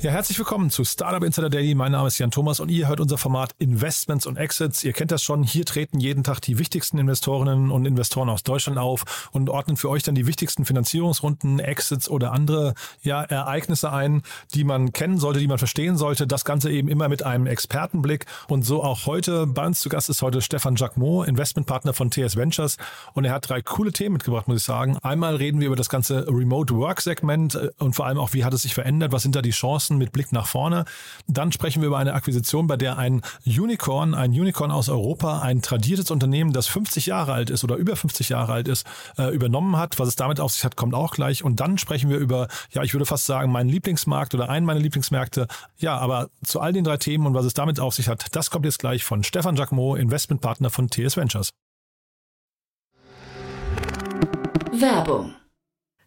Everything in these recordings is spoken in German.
Ja, herzlich willkommen zu Startup Insider Daily. Mein Name ist Jan Thomas und ihr hört unser Format Investments und Exits. Ihr kennt das schon. Hier treten jeden Tag die wichtigsten Investorinnen und Investoren aus Deutschland auf und ordnen für euch dann die wichtigsten Finanzierungsrunden, Exits oder andere ja, Ereignisse ein, die man kennen sollte, die man verstehen sollte. Das Ganze eben immer mit einem Expertenblick. Und so auch heute. Bei uns zu Gast ist heute Stefan Jacquemot, Investmentpartner von TS Ventures. Und er hat drei coole Themen mitgebracht, muss ich sagen. Einmal reden wir über das ganze Remote Work Segment äh, und vor allem auch, wie hat es sich verändert? Was sind da die Chancen? Chancen mit Blick nach vorne. Dann sprechen wir über eine Akquisition, bei der ein Unicorn, ein Unicorn aus Europa, ein tradiertes Unternehmen, das 50 Jahre alt ist oder über 50 Jahre alt ist, äh, übernommen hat. Was es damit auf sich hat, kommt auch gleich. Und dann sprechen wir über, ja, ich würde fast sagen, meinen Lieblingsmarkt oder einen meiner Lieblingsmärkte. Ja, aber zu all den drei Themen und was es damit auf sich hat, das kommt jetzt gleich von Stefan Jacquemot, Investmentpartner von TS Ventures. Werbung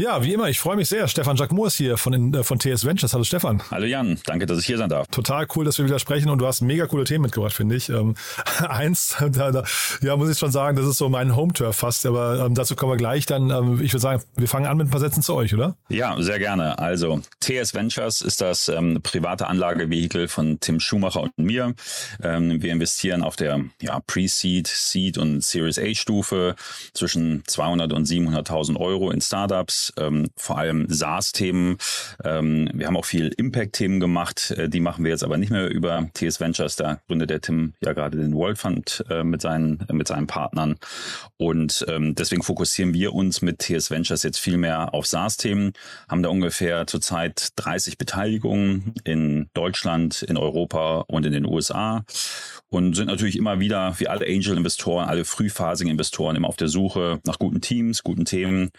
Ja, wie immer, ich freue mich sehr. Stefan Jacquemot ist hier von, äh, von TS Ventures. Hallo Stefan. Hallo Jan, danke, dass ich hier sein darf. Total cool, dass wir wieder sprechen und du hast mega coole Themen mitgebracht, finde ich. Ähm, eins, da, da, ja, muss ich schon sagen, das ist so mein Home-Turf fast, aber ähm, dazu kommen wir gleich. Dann, ähm, ich würde sagen, wir fangen an mit ein paar Sätzen zu euch, oder? Ja, sehr gerne. Also, TS Ventures ist das ähm, private Anlagevehikel von Tim Schumacher und mir. Ähm, wir investieren auf der ja, Pre-Seed, Seed und Series A-Stufe zwischen 200 und 700.000 Euro in Startups ähm, vor allem SaaS-Themen. Ähm, wir haben auch viel Impact-Themen gemacht. Äh, die machen wir jetzt aber nicht mehr über TS Ventures. Da gründet der Tim ja gerade den World Fund äh, mit, seinen, äh, mit seinen Partnern. Und ähm, deswegen fokussieren wir uns mit TS Ventures jetzt viel mehr auf SaaS-Themen. Haben da ungefähr zurzeit 30 Beteiligungen in Deutschland, in Europa und in den USA und sind natürlich immer wieder, wie alle Angel-Investoren, alle frühphasigen Investoren, immer auf der Suche nach guten Teams, guten Themen,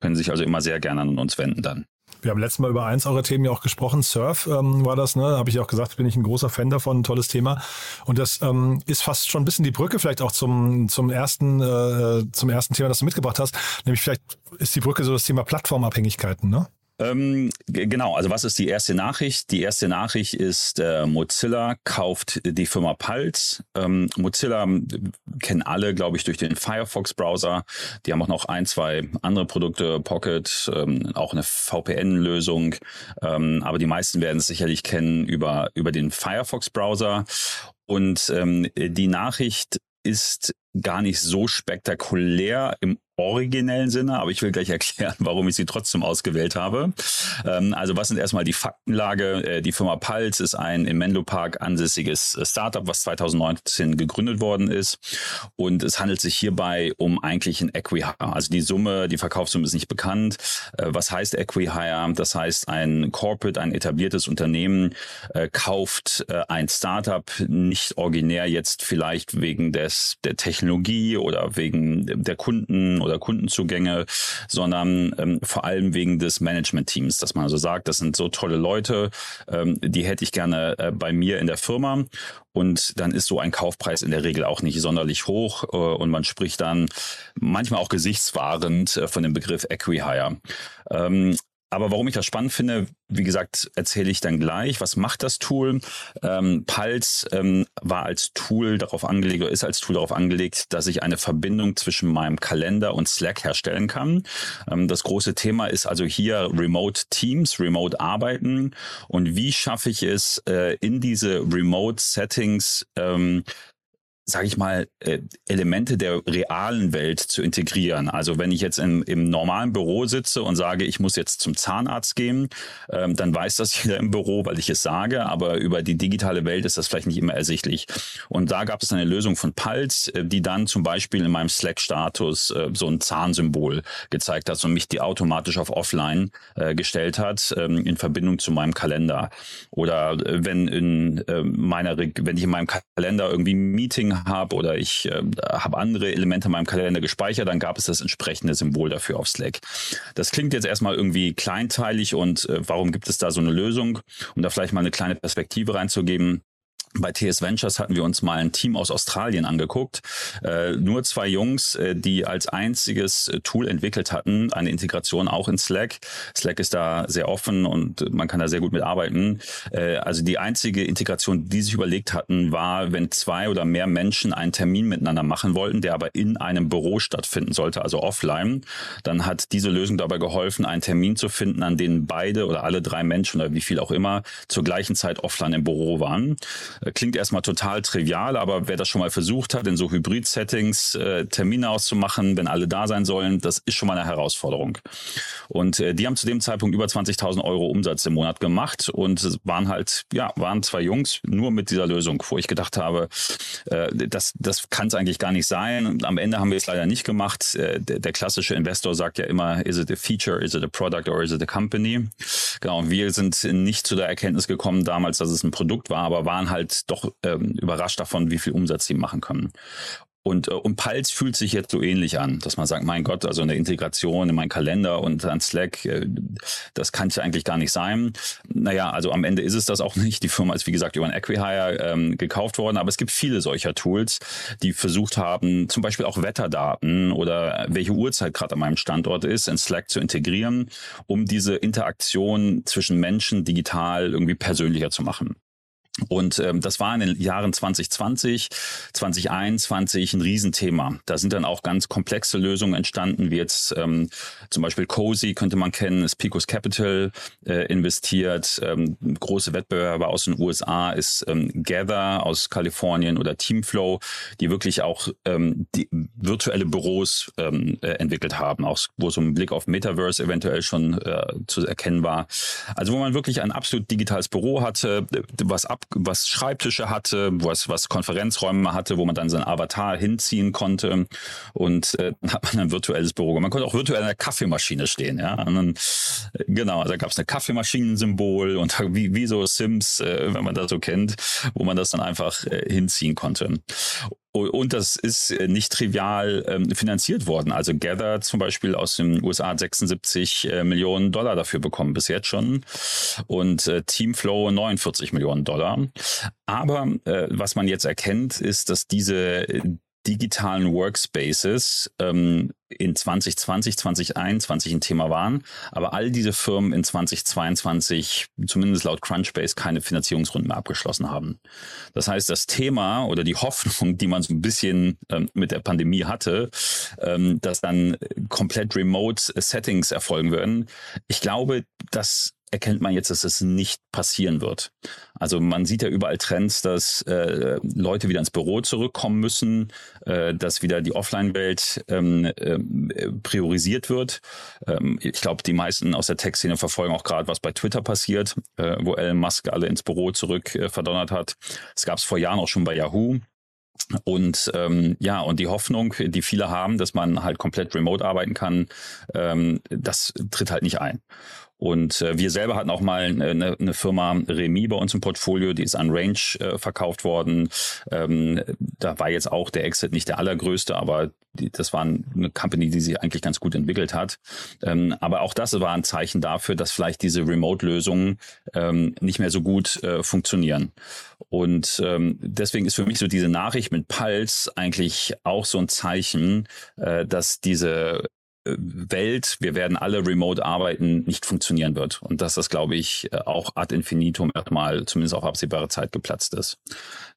können sich also immer sehr gerne an uns wenden dann. Wir haben letztes Mal über eins eurer Themen ja auch gesprochen. Surf ähm, war das, ne? Habe ich auch gesagt, bin ich ein großer Fan davon, ein tolles Thema. Und das ähm, ist fast schon ein bisschen die Brücke vielleicht auch zum, zum ersten, äh, zum ersten Thema, das du mitgebracht hast. Nämlich vielleicht ist die Brücke so das Thema Plattformabhängigkeiten, ne? Ähm, genau, also was ist die erste Nachricht? Die erste Nachricht ist, äh, Mozilla kauft die Firma Pulse. Ähm, Mozilla kennen alle, glaube ich, durch den Firefox-Browser. Die haben auch noch ein, zwei andere Produkte, Pocket, ähm, auch eine VPN-Lösung. Ähm, aber die meisten werden es sicherlich kennen über, über den Firefox-Browser. Und ähm, die Nachricht ist gar nicht so spektakulär im originellen Sinne, aber ich will gleich erklären, warum ich sie trotzdem ausgewählt habe. Ähm, also was sind erstmal die Faktenlage? Äh, die Firma Pulse ist ein im Menlo Park ansässiges äh, Startup, was 2019 gegründet worden ist und es handelt sich hierbei um eigentlich ein Equihire. Also die Summe, die Verkaufssumme ist nicht bekannt. Äh, was heißt Equihire? Das heißt, ein Corporate, ein etabliertes Unternehmen kauft ein Startup nicht originär jetzt vielleicht wegen des der Technologie oder wegen der Kunden oder Kundenzugänge, sondern ähm, vor allem wegen des Management-Teams, dass man also sagt, das sind so tolle Leute, ähm, die hätte ich gerne äh, bei mir in der Firma. Und dann ist so ein Kaufpreis in der Regel auch nicht sonderlich hoch äh, und man spricht dann manchmal auch gesichtswahrend äh, von dem Begriff Equihire. Ähm, aber warum ich das spannend finde, wie gesagt, erzähle ich dann gleich. Was macht das Tool? Ähm, Pulse ähm, war als Tool darauf angelegt oder ist als Tool darauf angelegt, dass ich eine Verbindung zwischen meinem Kalender und Slack herstellen kann. Ähm, das große Thema ist also hier Remote Teams, Remote Arbeiten und wie schaffe ich es äh, in diese Remote Settings ähm, sage ich mal, äh, Elemente der realen Welt zu integrieren. Also wenn ich jetzt im, im normalen Büro sitze und sage, ich muss jetzt zum Zahnarzt gehen, ähm, dann weiß das jeder im Büro, weil ich es sage, aber über die digitale Welt ist das vielleicht nicht immer ersichtlich. Und da gab es eine Lösung von Pulse, äh, die dann zum Beispiel in meinem Slack-Status äh, so ein Zahnsymbol gezeigt hat und mich die automatisch auf Offline äh, gestellt hat ähm, in Verbindung zu meinem Kalender. Oder äh, wenn in äh, meiner, wenn ich in meinem Kalender irgendwie ein Meeting habe oder ich äh, habe andere Elemente in meinem Kalender gespeichert, dann gab es das entsprechende Symbol dafür auf Slack. Das klingt jetzt erstmal irgendwie kleinteilig und äh, warum gibt es da so eine Lösung? Um da vielleicht mal eine kleine Perspektive reinzugeben. Bei TS Ventures hatten wir uns mal ein Team aus Australien angeguckt. Äh, nur zwei Jungs, äh, die als einziges äh, Tool entwickelt hatten, eine Integration auch in Slack. Slack ist da sehr offen und man kann da sehr gut mitarbeiten. Äh, also die einzige Integration, die sich überlegt hatten, war, wenn zwei oder mehr Menschen einen Termin miteinander machen wollten, der aber in einem Büro stattfinden sollte, also offline, dann hat diese Lösung dabei geholfen, einen Termin zu finden, an dem beide oder alle drei Menschen oder wie viel auch immer zur gleichen Zeit offline im Büro waren. Äh, klingt erstmal total trivial, aber wer das schon mal versucht hat, in so Hybrid-Settings äh, Termine auszumachen, wenn alle da sein sollen, das ist schon mal eine Herausforderung. Und äh, die haben zu dem Zeitpunkt über 20.000 Euro Umsatz im Monat gemacht und waren halt, ja, waren zwei Jungs nur mit dieser Lösung, wo ich gedacht habe, äh, das, das kann es eigentlich gar nicht sein. Und am Ende haben wir es leider nicht gemacht. Äh, der, der klassische Investor sagt ja immer, is it a feature, is it a product or is it a company? Genau, wir sind nicht zu der Erkenntnis gekommen damals, dass es ein Produkt war, aber waren halt doch ähm, überrascht davon, wie viel Umsatz sie machen können. Und, äh, und Pulse fühlt sich jetzt so ähnlich an, dass man sagt, mein Gott, also eine Integration in meinen Kalender und an Slack, äh, das kann ja eigentlich gar nicht sein. Naja, also am Ende ist es das auch nicht. Die Firma ist, wie gesagt, über ein Equihire ähm, gekauft worden, aber es gibt viele solcher Tools, die versucht haben, zum Beispiel auch Wetterdaten oder welche Uhrzeit gerade an meinem Standort ist, in Slack zu integrieren, um diese Interaktion zwischen Menschen digital irgendwie persönlicher zu machen. Und ähm, das war in den Jahren 2020, 2021 ein Riesenthema. Da sind dann auch ganz komplexe Lösungen entstanden, wie jetzt ähm, zum Beispiel Cozy könnte man kennen, ist Picos Capital äh, investiert. Ähm, große Wettbewerber aus den USA ist ähm, Gather aus Kalifornien oder Teamflow, die wirklich auch ähm, die virtuelle Büros ähm, äh, entwickelt haben, auch wo so ein Blick auf Metaverse eventuell schon äh, zu erkennen war. Also wo man wirklich ein absolut digitales Büro hatte, was ab was Schreibtische hatte, was, was Konferenzräume hatte, wo man dann seinen Avatar hinziehen konnte und äh, dann hat man ein virtuelles Büro. Man konnte auch virtuell in der Kaffeemaschine stehen, ja. Und dann, äh, genau, da gab es eine Kaffeemaschinensymbol und wie, wie so Sims, äh, wenn man das so kennt, wo man das dann einfach äh, hinziehen konnte. Und das ist äh, nicht trivial ähm, finanziert worden. Also Gather zum Beispiel aus den USA hat 76 äh, Millionen Dollar dafür bekommen bis jetzt schon und äh, Teamflow 49 Millionen Dollar. Aber was man jetzt erkennt, ist, dass diese digitalen Workspaces ähm, in 2020, 2021 ein Thema waren, aber all diese Firmen in 2022, zumindest laut Crunchbase, keine Finanzierungsrunden mehr abgeschlossen haben. Das heißt, das Thema oder die Hoffnung, die man so ein bisschen ähm, mit der Pandemie hatte, ähm, dass dann komplett remote Settings erfolgen würden, ich glaube, dass erkennt man jetzt, dass es nicht passieren wird. Also man sieht ja überall Trends, dass äh, Leute wieder ins Büro zurückkommen müssen, äh, dass wieder die Offline-Welt ähm, äh, priorisiert wird. Ähm, ich glaube, die meisten aus der Tech-Szene verfolgen auch gerade, was bei Twitter passiert, äh, wo Elon Musk alle ins Büro zurück äh, verdonnert hat. Es gab es vor Jahren auch schon bei Yahoo. Und ähm, ja, und die Hoffnung, die viele haben, dass man halt komplett remote arbeiten kann, ähm, das tritt halt nicht ein. Und äh, wir selber hatten auch mal eine, eine Firma Remi bei uns im Portfolio, die ist an Range äh, verkauft worden. Ähm, da war jetzt auch der Exit nicht der allergrößte, aber die, das war eine Company, die sich eigentlich ganz gut entwickelt hat. Ähm, aber auch das war ein Zeichen dafür, dass vielleicht diese Remote-Lösungen ähm, nicht mehr so gut äh, funktionieren. Und ähm, deswegen ist für mich so diese Nachricht mit Pulse eigentlich auch so ein Zeichen, äh, dass diese Welt, wir werden alle remote arbeiten, nicht funktionieren wird. Und dass das, glaube ich, auch ad infinitum erstmal zumindest auf absehbare Zeit geplatzt ist.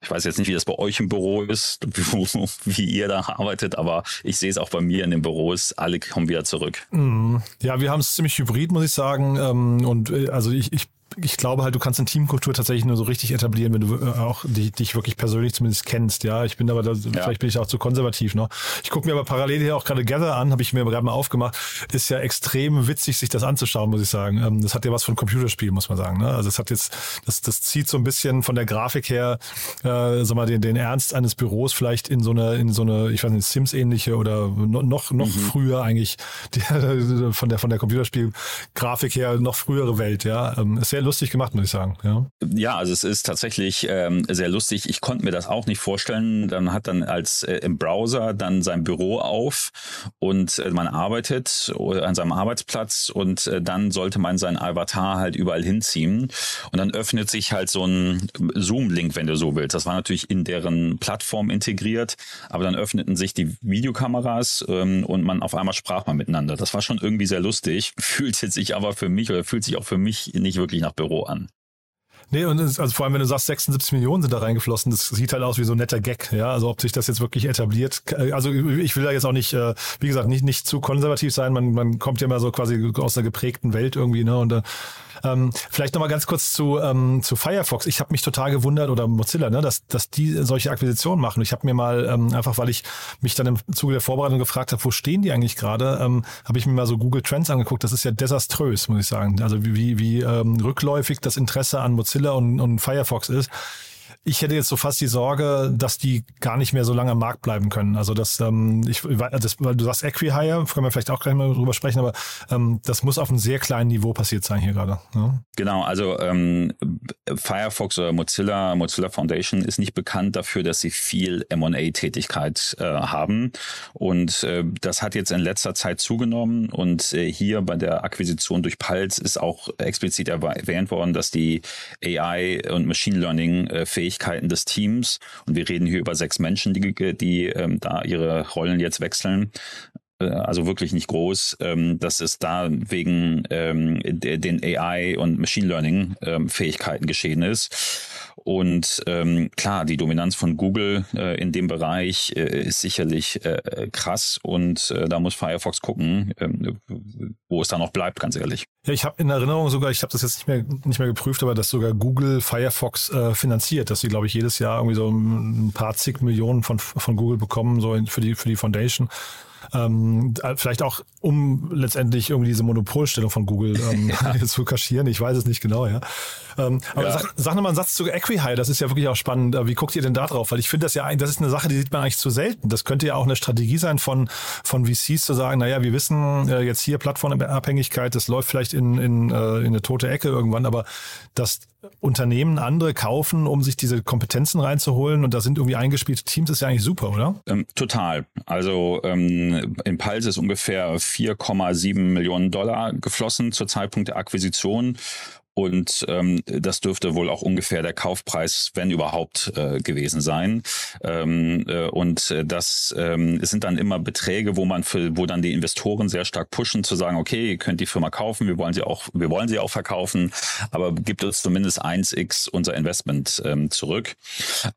Ich weiß jetzt nicht, wie das bei euch im Büro ist, wie ihr da arbeitet, aber ich sehe es auch bei mir in den Büros, alle kommen wieder zurück. Mhm. Ja, wir haben es ziemlich hybrid, muss ich sagen. Ähm, und äh, also ich, ich ich glaube halt, du kannst eine Teamkultur tatsächlich nur so richtig etablieren, wenn du äh, auch dich, dich wirklich persönlich zumindest kennst. Ja, ich bin aber da, ja. vielleicht bin ich auch zu konservativ noch. Ich gucke mir aber parallel hier auch gerade Gather an, habe ich mir gerade mal aufgemacht. Ist ja extrem witzig, sich das anzuschauen, muss ich sagen. Ähm, das hat ja was von Computerspiel, muss man sagen. Ne? Also es hat jetzt, das, das zieht so ein bisschen von der Grafik her, äh, sag mal, den, den Ernst eines Büros vielleicht in so eine, in so eine, ich weiß nicht, Sims-ähnliche oder noch, noch mhm. früher eigentlich die, von der von der Computerspiel-Grafik her noch frühere Welt. Ja, ähm, ist sehr lustig gemacht, muss ich sagen. Ja, ja also es ist tatsächlich ähm, sehr lustig. Ich konnte mir das auch nicht vorstellen. Dann hat dann als äh, im Browser dann sein Büro auf und äh, man arbeitet an seinem Arbeitsplatz und äh, dann sollte man seinen Avatar halt überall hinziehen. Und dann öffnet sich halt so ein Zoom-Link, wenn du so willst. Das war natürlich in deren Plattform integriert, aber dann öffneten sich die Videokameras ähm, und man auf einmal sprach man miteinander. Das war schon irgendwie sehr lustig, fühlte sich aber für mich oder fühlt sich auch für mich nicht wirklich nach nach Büro an. Nee, und also vor allem, wenn du sagst, 76 Millionen sind da reingeflossen, das sieht halt aus wie so ein netter Gag, ja. Also ob sich das jetzt wirklich etabliert. Also ich will da jetzt auch nicht, äh, wie gesagt, nicht, nicht zu konservativ sein. Man, man kommt ja mal so quasi aus einer geprägten Welt irgendwie, ne? Und äh, ähm, vielleicht nochmal ganz kurz zu, ähm, zu Firefox. Ich habe mich total gewundert, oder Mozilla, ne, dass, dass die solche Akquisitionen machen. Ich habe mir mal, ähm, einfach weil ich mich dann im Zuge der Vorbereitung gefragt habe, wo stehen die eigentlich gerade, ähm, habe ich mir mal so Google Trends angeguckt. Das ist ja desaströs, muss ich sagen. Also wie, wie, wie ähm, rückläufig das Interesse an Mozilla und, und Firefox ist. Ich hätte jetzt so fast die Sorge, dass die gar nicht mehr so lange am Markt bleiben können. Also das, ähm, ich, das, weil du sagst Equihire, können wir vielleicht auch gleich mal drüber sprechen, aber ähm, das muss auf einem sehr kleinen Niveau passiert sein hier gerade. Ne? Genau, also ähm, Firefox oder Mozilla, Mozilla Foundation ist nicht bekannt dafür, dass sie viel M&A-Tätigkeit äh, haben und äh, das hat jetzt in letzter Zeit zugenommen und äh, hier bei der Akquisition durch Pulse ist auch explizit erwähnt worden, dass die AI und Machine Learning äh, Fähigkeiten des Teams. Und wir reden hier über sechs Menschen, die, die ähm, da ihre Rollen jetzt wechseln äh, also wirklich nicht groß, ähm, dass es da wegen ähm, den AI und Machine Learning ähm, Fähigkeiten geschehen ist. Und ähm, klar, die Dominanz von Google äh, in dem Bereich äh, ist sicherlich äh, krass und äh, da muss Firefox gucken, äh, wo es da noch bleibt, ganz ehrlich. Ja, ich habe in Erinnerung sogar, ich habe das jetzt nicht mehr nicht mehr geprüft, aber dass sogar Google Firefox äh, finanziert, dass sie glaube ich jedes Jahr irgendwie so ein paar zig Millionen von von Google bekommen so für die für die Foundation. Ähm, vielleicht auch, um letztendlich irgendwie diese Monopolstellung von Google ähm, ja. zu kaschieren. Ich weiß es nicht genau, ja. Ähm, aber ja. Sag, sag nochmal einen Satz zu Equihigh, das ist ja wirklich auch spannend. Wie guckt ihr denn da drauf? Weil ich finde das ja eigentlich, das ist eine Sache, die sieht man eigentlich zu selten. Das könnte ja auch eine Strategie sein von, von VCs zu sagen, naja, wir wissen äh, jetzt hier Plattformabhängigkeit, das läuft vielleicht in, in, äh, in eine tote Ecke irgendwann, aber dass Unternehmen andere kaufen, um sich diese Kompetenzen reinzuholen und da sind irgendwie eingespielte Teams, ist ja eigentlich super, oder? Ähm, total. Also ähm, in Pulse ist ungefähr 4,7 Millionen Dollar geflossen zur Zeitpunkt der Akquisition und ähm, das dürfte wohl auch ungefähr der Kaufpreis, wenn überhaupt, äh, gewesen sein. Ähm, äh, und äh, das ähm, sind dann immer Beträge, wo man für, wo dann die Investoren sehr stark pushen, zu sagen, okay, ihr könnt die Firma kaufen, wir wollen sie auch, wir wollen sie auch verkaufen, aber gibt uns zumindest 1x unser Investment ähm, zurück.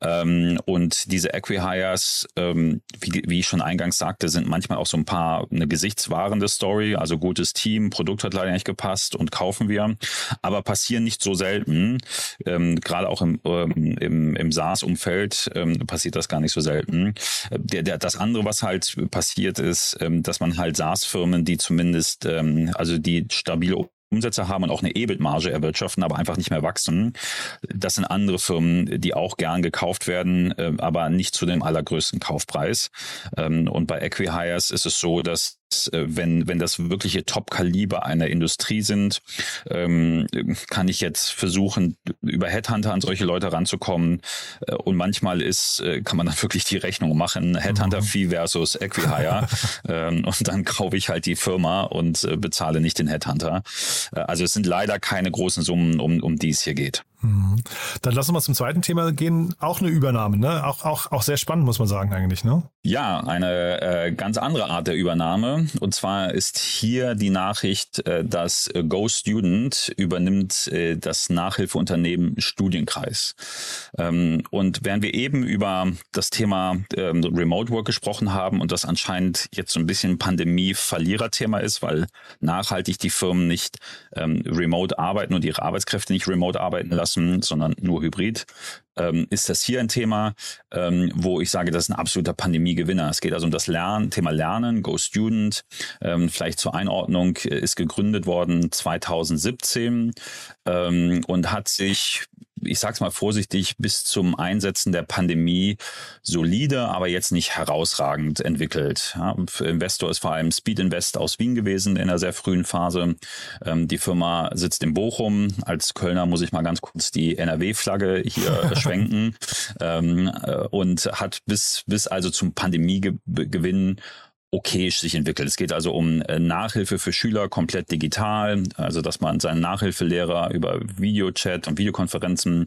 Ähm, und diese Equihires, ähm, wie, wie ich schon eingangs sagte, sind manchmal auch so ein paar eine gesichtswahrende Story, also gutes Team, Produkt hat leider nicht gepasst und kaufen wir. Aber passieren nicht so selten. Ähm, Gerade auch im, ähm, im, im SaaS-Umfeld ähm, passiert das gar nicht so selten. Der, der, das andere, was halt passiert ist, ähm, dass man halt SaaS-Firmen, die zumindest, ähm, also die stabile Umsätze haben und auch eine EBIT-Marge erwirtschaften, aber einfach nicht mehr wachsen. Das sind andere Firmen, die auch gern gekauft werden, äh, aber nicht zu dem allergrößten Kaufpreis. Ähm, und bei Equihires ist es so, dass wenn, wenn das wirkliche Top-Kaliber einer Industrie sind, ähm, kann ich jetzt versuchen, über Headhunter an solche Leute ranzukommen. Äh, und manchmal ist, äh, kann man dann wirklich die Rechnung machen, Headhunter-Fee versus Equihire. ähm, und dann kaufe ich halt die Firma und äh, bezahle nicht den Headhunter. Äh, also es sind leider keine großen Summen, um, um die es hier geht. Mhm. Dann lassen wir zum zweiten Thema gehen. Auch eine Übernahme, ne? Auch, auch, auch sehr spannend, muss man sagen, eigentlich, ne? Ja, eine äh, ganz andere Art der Übernahme. Und zwar ist hier die Nachricht, äh, dass Go Student übernimmt äh, das Nachhilfeunternehmen Studienkreis. Ähm, und während wir eben über das Thema ähm, Remote Work gesprochen haben und das anscheinend jetzt so ein bisschen Pandemie-Verliererthema ist, weil nachhaltig die Firmen nicht ähm, remote arbeiten und ihre Arbeitskräfte nicht remote arbeiten lassen, sondern nur hybrid, ähm, ist das hier ein Thema, ähm, wo ich sage, das ist ein absoluter Pandemiegewinner. Es geht also um das Lernen, Thema Lernen, Go Student. Ähm, vielleicht zur Einordnung äh, ist gegründet worden 2017 ähm, und hat sich ich sag's mal vorsichtig, bis zum Einsetzen der Pandemie solide, aber jetzt nicht herausragend entwickelt. Ja, Investor ist vor allem Speed Invest aus Wien gewesen in einer sehr frühen Phase. Ähm, die Firma sitzt in Bochum. Als Kölner muss ich mal ganz kurz die NRW-Flagge hier schwenken ähm, äh, und hat bis, bis also zum Pandemiegewinn okay sich entwickelt. Es geht also um äh, Nachhilfe für Schüler komplett digital, also dass man seinen Nachhilfelehrer über Videochat und Videokonferenzen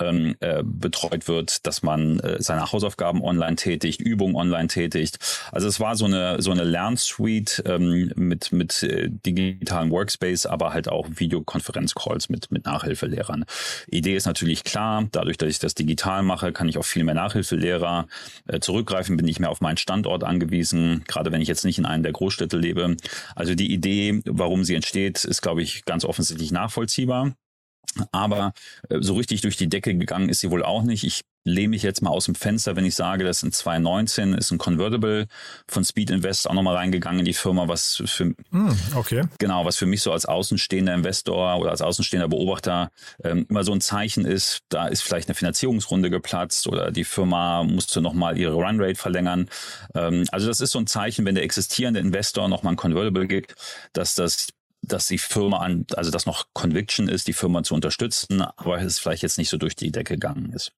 ähm, äh, betreut wird, dass man äh, seine Hausaufgaben online tätigt, Übungen online tätigt. Also es war so eine so eine Lernsuite ähm, mit mit äh, digitalen Workspace, aber halt auch Videokonferenzcalls mit mit Nachhilfelehrern. Idee ist natürlich klar, dadurch, dass ich das digital mache, kann ich auf viel mehr Nachhilfelehrer äh, zurückgreifen, bin ich mehr auf meinen Standort angewiesen, gerade wenn ich jetzt nicht in einem der Großstädte lebe. Also die Idee, warum sie entsteht, ist glaube ich ganz offensichtlich nachvollziehbar. Aber äh, so richtig durch die Decke gegangen ist sie wohl auch nicht. Ich lehne mich jetzt mal aus dem Fenster, wenn ich sage, dass in 2019 ist ein Convertible von Speed Invest auch nochmal reingegangen in die Firma, was für, mm, okay. genau, was für mich so als außenstehender Investor oder als außenstehender Beobachter ähm, immer so ein Zeichen ist, da ist vielleicht eine Finanzierungsrunde geplatzt oder die Firma musste nochmal ihre Runrate verlängern. Ähm, also das ist so ein Zeichen, wenn der existierende Investor nochmal ein Convertible gibt, dass das dass die Firma an, also dass noch Conviction ist, die Firma zu unterstützen, aber es vielleicht jetzt nicht so durch die Decke gegangen ist.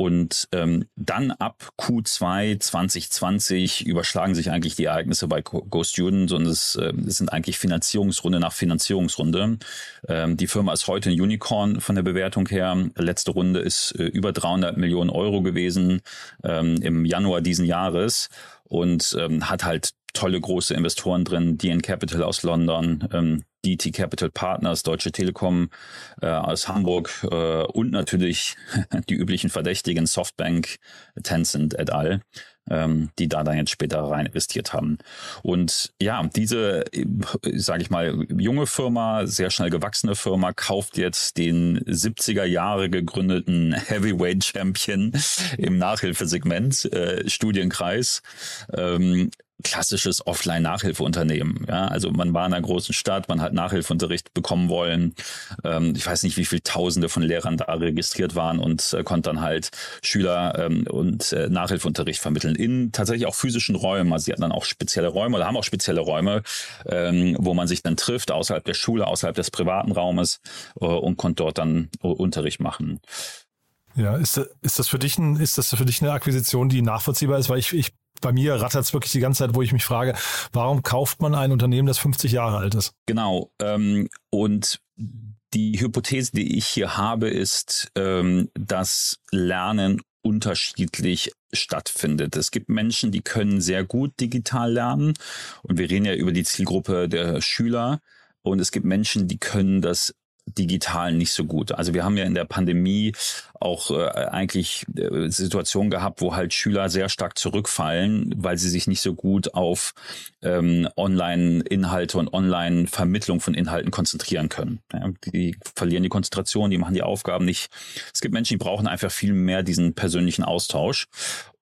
Und ähm, dann ab Q2 2020 überschlagen sich eigentlich die Ereignisse bei Go Student und es, äh, es sind eigentlich Finanzierungsrunde nach Finanzierungsrunde. Ähm, die Firma ist heute ein Unicorn von der Bewertung her. Letzte Runde ist äh, über 300 Millionen Euro gewesen ähm, im Januar diesen Jahres und ähm, hat halt tolle große Investoren drin, DN Capital aus London, ähm, DT Capital Partners, Deutsche Telekom äh, aus Hamburg äh, und natürlich die üblichen Verdächtigen Softbank, Tencent et al ähm, die da dann jetzt später rein investiert haben. Und ja, diese, sage ich mal, junge Firma, sehr schnell gewachsene Firma, kauft jetzt den 70er Jahre gegründeten Heavyweight Champion im Nachhilfesegment, äh, Studienkreis. Ähm, klassisches Offline-Nachhilfeunternehmen. Ja, also man war in einer großen Stadt, man hat Nachhilfeunterricht bekommen wollen. Ähm, ich weiß nicht, wie viele Tausende von Lehrern da registriert waren und äh, konnte dann halt Schüler ähm, und äh, Nachhilfeunterricht vermitteln in tatsächlich auch physischen Räumen. Also sie hatten dann auch spezielle Räume oder haben auch spezielle Räume, ähm, wo man sich dann trifft, außerhalb der Schule, außerhalb des privaten Raumes äh, und konnte dort dann äh, Unterricht machen. Ja, ist, ist das für dich ein, ist das für dich eine Akquisition, die nachvollziehbar ist? Weil ich, ich bei mir rattert es wirklich die ganze Zeit, wo ich mich frage, warum kauft man ein Unternehmen, das 50 Jahre alt ist? Genau. Ähm, und die Hypothese, die ich hier habe, ist, ähm, dass Lernen unterschiedlich stattfindet. Es gibt Menschen, die können sehr gut digital lernen und wir reden ja über die Zielgruppe der Schüler und es gibt Menschen, die können das digital nicht so gut. Also wir haben ja in der Pandemie auch äh, eigentlich äh, Situationen gehabt, wo halt Schüler sehr stark zurückfallen, weil sie sich nicht so gut auf ähm, Online-Inhalte und Online-Vermittlung von Inhalten konzentrieren können. Ja, die verlieren die Konzentration, die machen die Aufgaben nicht. Es gibt Menschen, die brauchen einfach viel mehr diesen persönlichen Austausch.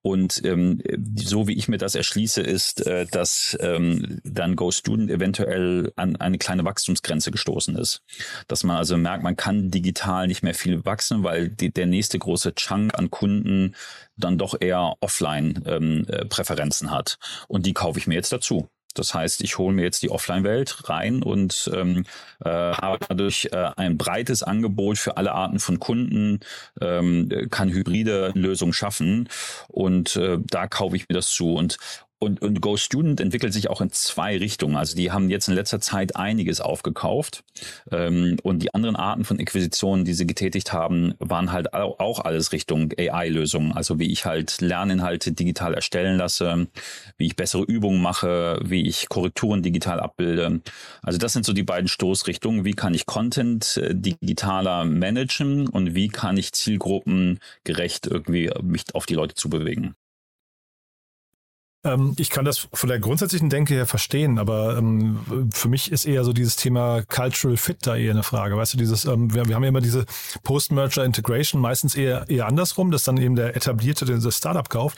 Und ähm, so wie ich mir das erschließe, ist, äh, dass ähm, dann Go Student eventuell an eine kleine Wachstumsgrenze gestoßen ist. Dass man also merkt, man kann digital nicht mehr viel wachsen, weil die, der nächste große Chunk an Kunden dann doch eher Offline-Präferenzen ähm, äh, hat. Und die kaufe ich mir jetzt dazu. Das heißt, ich hole mir jetzt die Offline-Welt rein und ähm, äh, habe dadurch äh, ein breites Angebot für alle Arten von Kunden, ähm, kann hybride Lösungen schaffen und äh, da kaufe ich mir das zu. Und und, und Go Student entwickelt sich auch in zwei Richtungen. Also die haben jetzt in letzter Zeit einiges aufgekauft. Ähm, und die anderen Arten von Akquisitionen, die sie getätigt haben, waren halt auch alles Richtung AI-Lösungen. Also wie ich halt Lerninhalte digital erstellen lasse, wie ich bessere Übungen mache, wie ich Korrekturen digital abbilde. Also das sind so die beiden Stoßrichtungen. Wie kann ich Content äh, digitaler managen und wie kann ich zielgruppengerecht irgendwie mich auf die Leute zu bewegen? Ähm, ich kann das von der grundsätzlichen Denke her verstehen, aber ähm, für mich ist eher so dieses Thema Cultural Fit da eher eine Frage. Weißt du, dieses, ähm, wir, wir, haben ja immer diese Post-Merger Integration, meistens eher, eher andersrum, dass dann eben der etablierte das Startup kauft.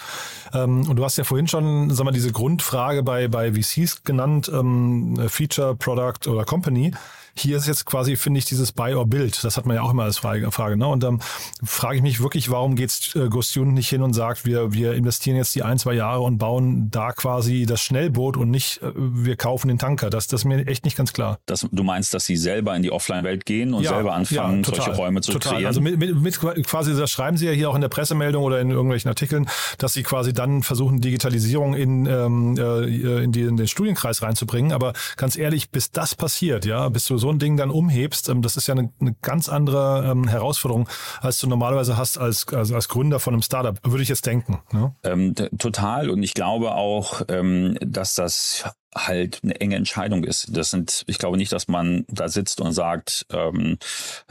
Ähm, und du hast ja vorhin schon, sag mal, diese Grundfrage bei, bei VCs genannt, ähm, Feature, Product oder Company. Hier ist jetzt quasi, finde ich, dieses Buy or Build. Das hat man ja auch immer als Frage. Frage ne? Und dann ähm, frage ich mich wirklich, warum geht äh, Gostune nicht hin und sagt, wir, wir investieren jetzt die ein, zwei Jahre und bauen da quasi das Schnellboot und nicht, äh, wir kaufen den Tanker. Das, das ist mir echt nicht ganz klar. Das, du meinst, dass sie selber in die Offline-Welt gehen und ja, selber anfangen, ja, total, solche Räume zu total. kreieren? Also mit, mit, mit quasi, das schreiben sie ja hier auch in der Pressemeldung oder in irgendwelchen Artikeln, dass sie quasi dann versuchen, Digitalisierung in, ähm, äh, in, die, in den Studienkreis reinzubringen. Aber ganz ehrlich, bis das passiert, ja, bis du so ein Ding dann umhebst, ähm, das ist ja eine, eine ganz andere ähm, Herausforderung, als du normalerweise hast als, als, als Gründer von einem Startup, würde ich jetzt denken. Ne? Ähm, total. Und ich glaube auch, ähm, dass das halt eine enge Entscheidung ist. Das sind, ich glaube nicht, dass man da sitzt und sagt, ähm,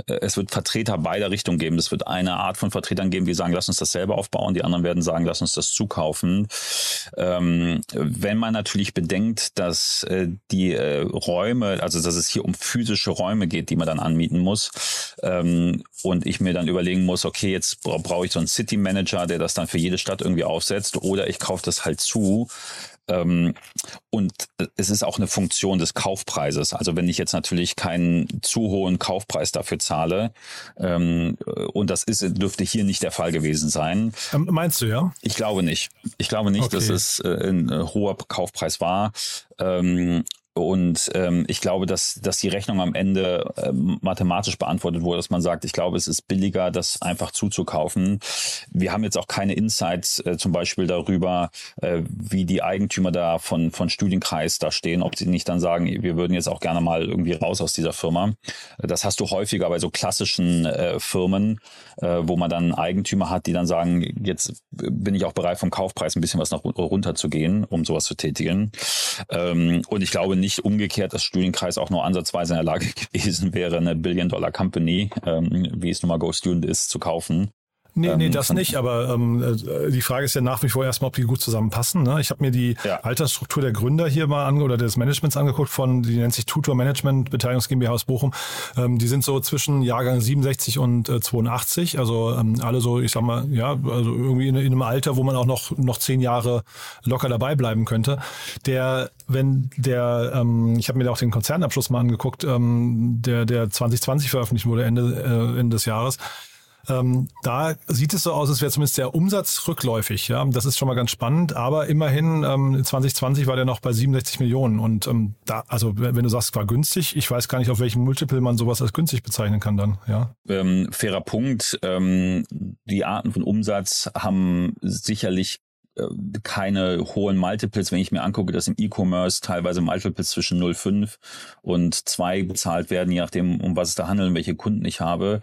äh, es wird Vertreter beider Richtungen geben. Es wird eine Art von Vertretern geben, die sagen, lass uns das selber aufbauen. Die anderen werden sagen, lass uns das zukaufen. Ähm, wenn man natürlich bedenkt, dass äh, die äh, Räume, also dass es hier um physische Räume geht, die man dann anmieten muss, ähm, und ich mir dann überlegen muss, okay, jetzt brauche ich so einen City Manager, der das dann für jede Stadt irgendwie aufsetzt, oder ich kaufe das halt zu, und es ist auch eine Funktion des Kaufpreises. Also wenn ich jetzt natürlich keinen zu hohen Kaufpreis dafür zahle, ähm, und das ist, dürfte hier nicht der Fall gewesen sein. Ähm, meinst du, ja? Ich glaube nicht. Ich glaube nicht, okay. dass es äh, ein äh, hoher Kaufpreis war. Und ähm, ich glaube, dass, dass die Rechnung am Ende äh, mathematisch beantwortet wurde, dass man sagt, ich glaube, es ist billiger, das einfach zuzukaufen. Wir haben jetzt auch keine Insights äh, zum Beispiel darüber, äh, wie die Eigentümer da von, von Studienkreis da stehen, ob sie nicht dann sagen, wir würden jetzt auch gerne mal irgendwie raus aus dieser Firma. Das hast du häufiger bei so klassischen äh, Firmen, äh, wo man dann Eigentümer hat, die dann sagen, jetzt bin ich auch bereit, vom Kaufpreis ein bisschen was nach runter um sowas zu tätigen. Ähm, und ich glaube nicht, nicht umgekehrt, dass Studienkreis auch nur ansatzweise in der Lage gewesen wäre, eine Billion-Dollar-Company, ähm, wie es nun mal Go Student ist, zu kaufen. Nee, nee, ähm, das nicht, aber ähm, äh, die Frage ist ja nach wie vor erstmal, ob die gut zusammenpassen. Ne? Ich habe mir die ja. Altersstruktur der Gründer hier mal ange oder des Managements angeguckt von, die nennt sich Tutor Management Beteiligungs GmbH aus Bochum. Ähm, die sind so zwischen Jahrgang 67 und äh, 82, also ähm, alle so, ich sag mal, ja, also irgendwie in, in einem Alter, wo man auch noch noch zehn Jahre locker dabei bleiben könnte. Der, wenn der, ähm, ich habe mir da auch den Konzernabschluss mal angeguckt, ähm, der der 2020 veröffentlicht wurde Ende äh, Ende des Jahres ähm, da sieht es so aus, als wäre zumindest der Umsatz rückläufig. Ja, das ist schon mal ganz spannend. Aber immerhin ähm, 2020 war der noch bei 67 Millionen und ähm, da, also wenn du sagst, war günstig, ich weiß gar nicht, auf welchem Multiple man sowas als günstig bezeichnen kann dann. Ja. Ähm, fairer Punkt. Ähm, die Arten von Umsatz haben sicherlich äh, keine hohen Multiples, wenn ich mir angucke, dass im E-Commerce teilweise Multiples zwischen 0,5 und 2 bezahlt werden, je nachdem, um was es da handelt und welche Kunden ich habe.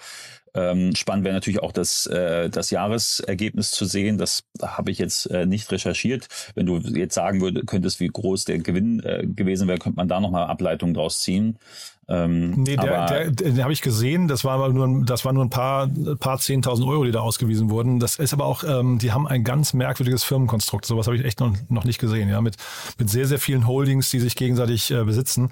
Ähm, spannend wäre natürlich auch das, äh, das Jahresergebnis zu sehen. Das habe ich jetzt äh, nicht recherchiert. Wenn du jetzt sagen würde, könntest, wie groß der Gewinn äh, gewesen wäre, könnte man da nochmal Ableitungen draus ziehen. Ähm, nee, der, der, den habe ich gesehen. Das war aber nur, das war nur ein paar, paar zehntausend Euro, die da ausgewiesen wurden. Das ist aber auch, ähm, die haben ein ganz merkwürdiges Firmenkonstrukt. Sowas habe ich echt noch, noch nicht gesehen. Ja, mit mit sehr sehr vielen Holdings, die sich gegenseitig äh, besitzen.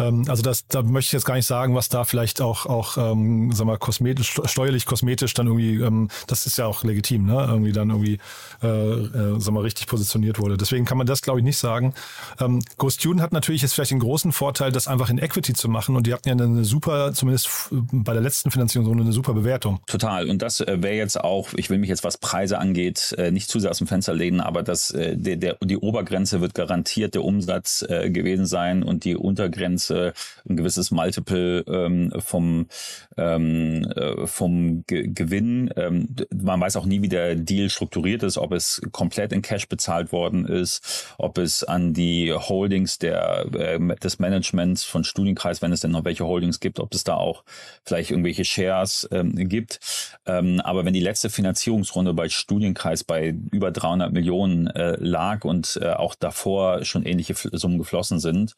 Ähm, also das, da möchte ich jetzt gar nicht sagen, was da vielleicht auch auch, ähm, sag mal, kosmetisch, steuerlich kosmetisch dann irgendwie, ähm, das ist ja auch legitim, ne? Irgendwie dann irgendwie, äh, äh, sag mal, richtig positioniert wurde. Deswegen kann man das, glaube ich, nicht sagen. Ähm, Ghost Student hat natürlich jetzt vielleicht den großen Vorteil, das einfach in Equity zu machen und die hatten ja eine super, zumindest bei der letzten Finanzierung, so eine super Bewertung. Total. Und das äh, wäre jetzt auch, ich will mich jetzt, was Preise angeht, äh, nicht zu sehr aus dem Fenster lehnen, aber das, äh, der, der, die Obergrenze wird garantiert der Umsatz gewesen sein und die Untergrenze ein gewisses Multiple ähm, vom, ähm, vom Ge Gewinn. Ähm, man weiß auch nie, wie der Deal strukturiert ist, ob es komplett in Cash bezahlt worden ist, ob es an die Holdings der, äh, des Managements von Studienkreis, wenn es denn noch welche Holdings gibt, ob es da auch vielleicht irgendwelche Shares ähm, gibt. Ähm, aber wenn die letzte Finanzierungsrunde bei Studienkreis bei über 300 Millionen äh, lag und äh, auch davor schon ähnliche Summen geflossen sind,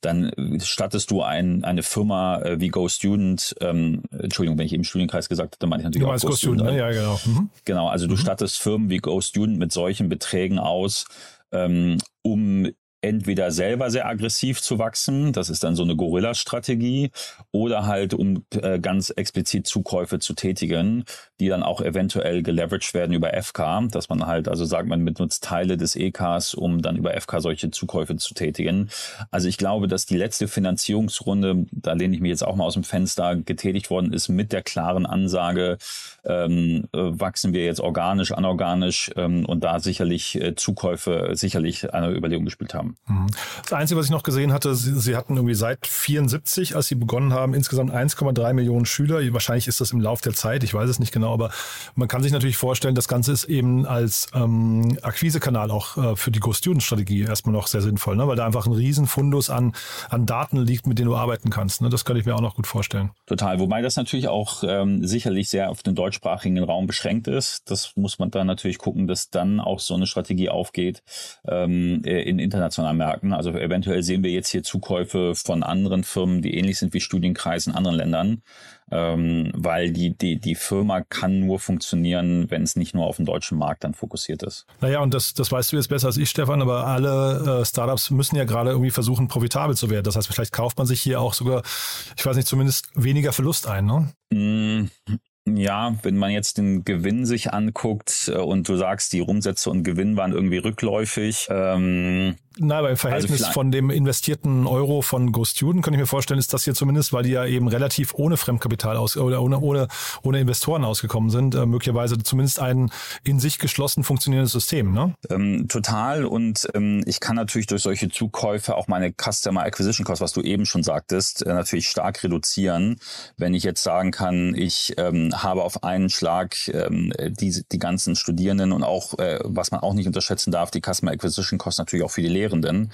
dann stattest du ein, eine Firma äh, wie Go Student, ähm, Entschuldigung, wenn ich eben Studienkreis gesagt hatte, meine ich natürlich du auch Go, Go Student. Student ne? Ja, genau. Mhm. Genau, also du mhm. stattest Firmen wie Go Student mit solchen Beträgen aus, ähm, um entweder selber sehr aggressiv zu wachsen, das ist dann so eine Gorilla-Strategie, oder halt um äh, ganz explizit Zukäufe zu tätigen, die dann auch eventuell geleveraged werden über FK, dass man halt, also sagt man, benutzt Teile des EKs, um dann über FK solche Zukäufe zu tätigen. Also ich glaube, dass die letzte Finanzierungsrunde, da lehne ich mich jetzt auch mal aus dem Fenster, getätigt worden ist mit der klaren Ansage, ähm, äh, wachsen wir jetzt organisch, anorganisch ähm, und da sicherlich äh, Zukäufe sicherlich eine Überlegung gespielt haben. Mhm. Das Einzige, was ich noch gesehen hatte, sie, sie, hatten irgendwie seit 74, als sie begonnen haben, insgesamt 1,3 Millionen Schüler. Wahrscheinlich ist das im Lauf der Zeit, ich weiß es nicht genau, aber man kann sich natürlich vorstellen, das Ganze ist eben als ähm, Akquisekanal auch äh, für die Go-Student-Strategie erstmal noch sehr sinnvoll, ne? weil da einfach ein Riesenfundus an, an Daten liegt, mit denen du arbeiten kannst. Ne? Das könnte ich mir auch noch gut vorstellen. Total, wobei das natürlich auch ähm, sicherlich sehr auf den deutschsprachigen Raum beschränkt ist. Das muss man dann natürlich gucken, dass dann auch so eine Strategie aufgeht ähm, in internationalen internationalen Märkten. Also eventuell sehen wir jetzt hier Zukäufe von anderen Firmen, die ähnlich sind wie Studienkreis in anderen Ländern, ähm, weil die, die, die Firma kann nur funktionieren, wenn es nicht nur auf den deutschen Markt dann fokussiert ist. Naja, und das, das weißt du jetzt besser als ich, Stefan, aber alle äh, Startups müssen ja gerade irgendwie versuchen, profitabel zu werden. Das heißt, vielleicht kauft man sich hier auch sogar, ich weiß nicht, zumindest weniger Verlust ein, ne? Mm, ja, wenn man jetzt den Gewinn sich anguckt äh, und du sagst, die Umsätze und Gewinn waren irgendwie rückläufig, ähm, Nein, aber im Verhältnis also von dem investierten Euro von GoStudent kann ich mir vorstellen, ist das hier zumindest, weil die ja eben relativ ohne Fremdkapital aus oder ohne, ohne, ohne Investoren ausgekommen sind, äh, möglicherweise zumindest ein in sich geschlossen funktionierendes System, ne? Ähm, total. Und ähm, ich kann natürlich durch solche Zukäufe auch meine Customer Acquisition Cost, was du eben schon sagtest, äh, natürlich stark reduzieren. Wenn ich jetzt sagen kann, ich ähm, habe auf einen Schlag ähm, die, die ganzen Studierenden und auch, äh, was man auch nicht unterschätzen darf, die Customer Acquisition Cost natürlich auch für die Lehrer Lehrenden,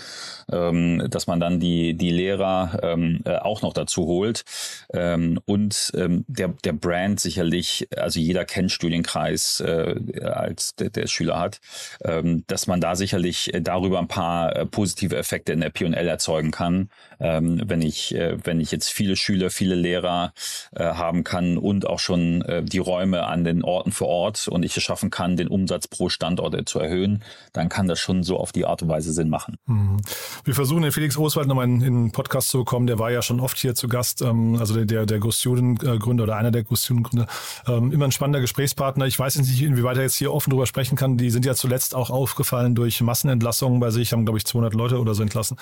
ähm, dass man dann die, die Lehrer ähm, äh, auch noch dazu holt. Ähm, und ähm, der, der Brand sicherlich, also jeder kennt Studienkreis äh, als der, der Schüler hat, ähm, dass man da sicherlich darüber ein paar äh, positive Effekte in der P&L erzeugen kann, ähm, wenn ich äh, wenn ich jetzt viele Schüler, viele Lehrer äh, haben kann und auch schon äh, die Räume an den Orten vor Ort und ich es schaffen kann, den Umsatz pro Standort zu erhöhen, dann kann das schon so auf die Art und Weise Sinn machen machen. Mhm. Wir versuchen den Felix Oswald nochmal in, in den Podcast zu bekommen. Der war ja schon oft hier zu Gast, ähm, also der, der, der Go-Student-Gründer oder einer der Go-Student-Gründer. Ähm, immer ein spannender Gesprächspartner. Ich weiß nicht, inwieweit er jetzt hier offen drüber sprechen kann. Die sind ja zuletzt auch aufgefallen durch Massenentlassungen bei sich, haben, glaube ich, 200 Leute oder so entlassen.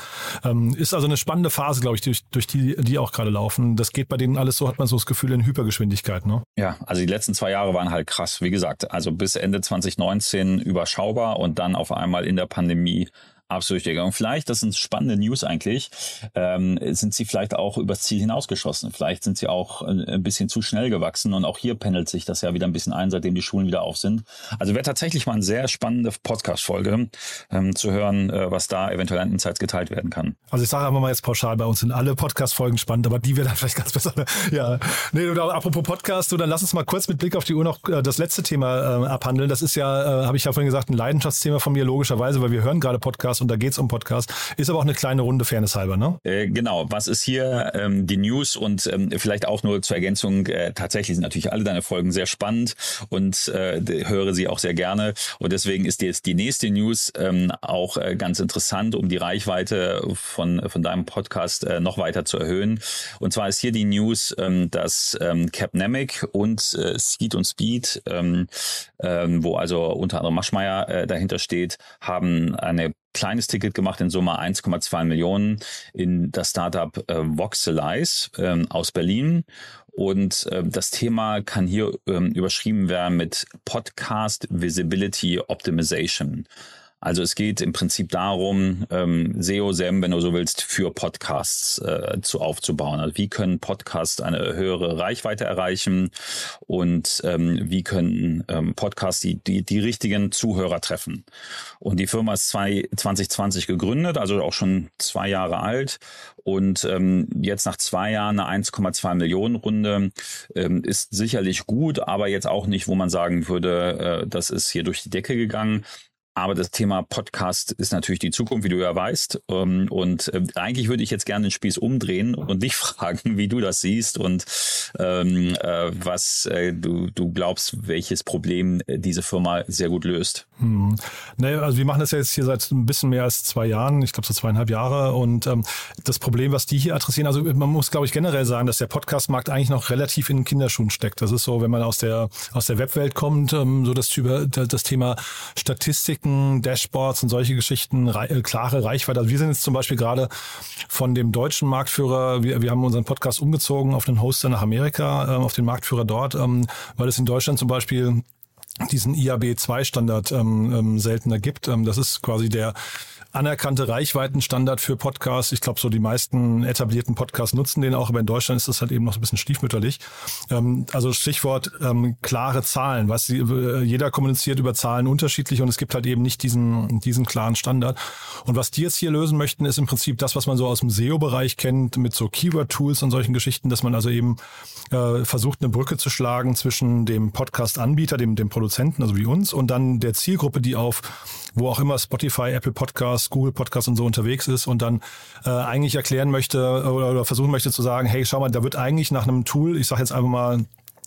Ähm, ist also eine spannende Phase, glaube ich, durch, durch die, die auch gerade laufen. Das geht bei denen alles so, hat man so das Gefühl, in Hypergeschwindigkeit. Ne? Ja, also die letzten zwei Jahre waren halt krass. Wie gesagt, also bis Ende 2019 überschaubar und dann auf einmal in der Pandemie Absolut, Und vielleicht, das sind spannende News eigentlich, ähm, sind sie vielleicht auch übers Ziel hinausgeschossen. Vielleicht sind sie auch äh, ein bisschen zu schnell gewachsen und auch hier pendelt sich das ja wieder ein bisschen ein, seitdem die Schulen wieder auf sind. Also wäre tatsächlich mal eine sehr spannende Podcast-Folge ähm, zu hören, äh, was da eventuell an Insights geteilt werden kann. Also ich sage einfach mal jetzt pauschal, bei uns sind alle Podcast-Folgen spannend, aber die wäre dann vielleicht ganz besser. Ja, nee, oder apropos Podcast, so, dann lass uns mal kurz mit Blick auf die Uhr noch äh, das letzte Thema äh, abhandeln. Das ist ja, äh, habe ich ja vorhin gesagt, ein Leidenschaftsthema von mir, logischerweise, weil wir hören gerade Podcasts Podcast und da geht es um Podcast. Ist aber auch eine kleine Runde Fairness halber, ne? Äh, genau. Was ist hier ähm, die News und ähm, vielleicht auch nur zur Ergänzung, äh, tatsächlich sind natürlich alle deine Folgen sehr spannend und äh, höre sie auch sehr gerne. Und deswegen ist jetzt die nächste News ähm, auch äh, ganz interessant, um die Reichweite von, von deinem Podcast äh, noch weiter zu erhöhen. Und zwar ist hier die News, ähm, dass ähm, Capnemic und äh, Seed und Speed, ähm, ähm, wo also unter anderem Maschmeyer äh, dahinter steht, haben eine kleines Ticket gemacht in Summe 1,2 Millionen in das Startup äh, Voxelize äh, aus Berlin. Und äh, das Thema kann hier ähm, überschrieben werden mit Podcast Visibility Optimization. Also es geht im Prinzip darum, ähm, SEO, SEM, wenn du so willst, für Podcasts äh, zu aufzubauen. Also wie können Podcasts eine höhere Reichweite erreichen und ähm, wie können ähm, Podcasts die, die, die richtigen Zuhörer treffen. Und die Firma ist zwei, 2020 gegründet, also auch schon zwei Jahre alt. Und ähm, jetzt nach zwei Jahren eine 1,2 Millionen Runde ähm, ist sicherlich gut, aber jetzt auch nicht, wo man sagen würde, äh, das ist hier durch die Decke gegangen. Aber das Thema Podcast ist natürlich die Zukunft, wie du ja weißt. Ähm, und äh, eigentlich würde ich jetzt gerne den Spieß umdrehen und dich fragen, wie du das siehst und ähm, äh, was äh, du, du glaubst, welches Problem diese Firma sehr gut löst. Hm. Naja, also wir machen das jetzt hier seit ein bisschen mehr als zwei Jahren, ich glaube so zweieinhalb Jahre. Und ähm, das Problem, was die hier adressieren, also man muss, glaube ich, generell sagen, dass der Podcastmarkt eigentlich noch relativ in den Kinderschuhen steckt. Das ist so, wenn man aus der aus der Webwelt kommt, ähm, so das, das Thema Statistiken, Dashboards und solche Geschichten, rei äh, klare Reichweite. Also wir sind jetzt zum Beispiel gerade von dem deutschen Marktführer, wir, wir haben unseren Podcast umgezogen auf den Hoster nach Amerika, ähm, auf den Marktführer dort, ähm, weil es in Deutschland zum Beispiel diesen IAB2-Standard ähm, ähm, seltener gibt. Ähm, das ist quasi der anerkannte Reichweitenstandard für Podcasts. Ich glaube, so die meisten etablierten Podcasts nutzen den auch, aber in Deutschland ist das halt eben noch ein bisschen stiefmütterlich. Ähm, also Stichwort ähm, klare Zahlen. Was äh, jeder kommuniziert über Zahlen unterschiedlich und es gibt halt eben nicht diesen diesen klaren Standard. Und was die jetzt hier lösen möchten, ist im Prinzip das, was man so aus dem SEO-Bereich kennt mit so Keyword-Tools und solchen Geschichten, dass man also eben äh, versucht, eine Brücke zu schlagen zwischen dem Podcast-Anbieter, dem dem Produzenten, also wie uns, und dann der Zielgruppe, die auf wo auch immer Spotify, Apple Podcasts, Google Podcasts und so unterwegs ist und dann äh, eigentlich erklären möchte oder, oder versuchen möchte zu sagen, hey, schau mal, da wird eigentlich nach einem Tool, ich sage jetzt einfach mal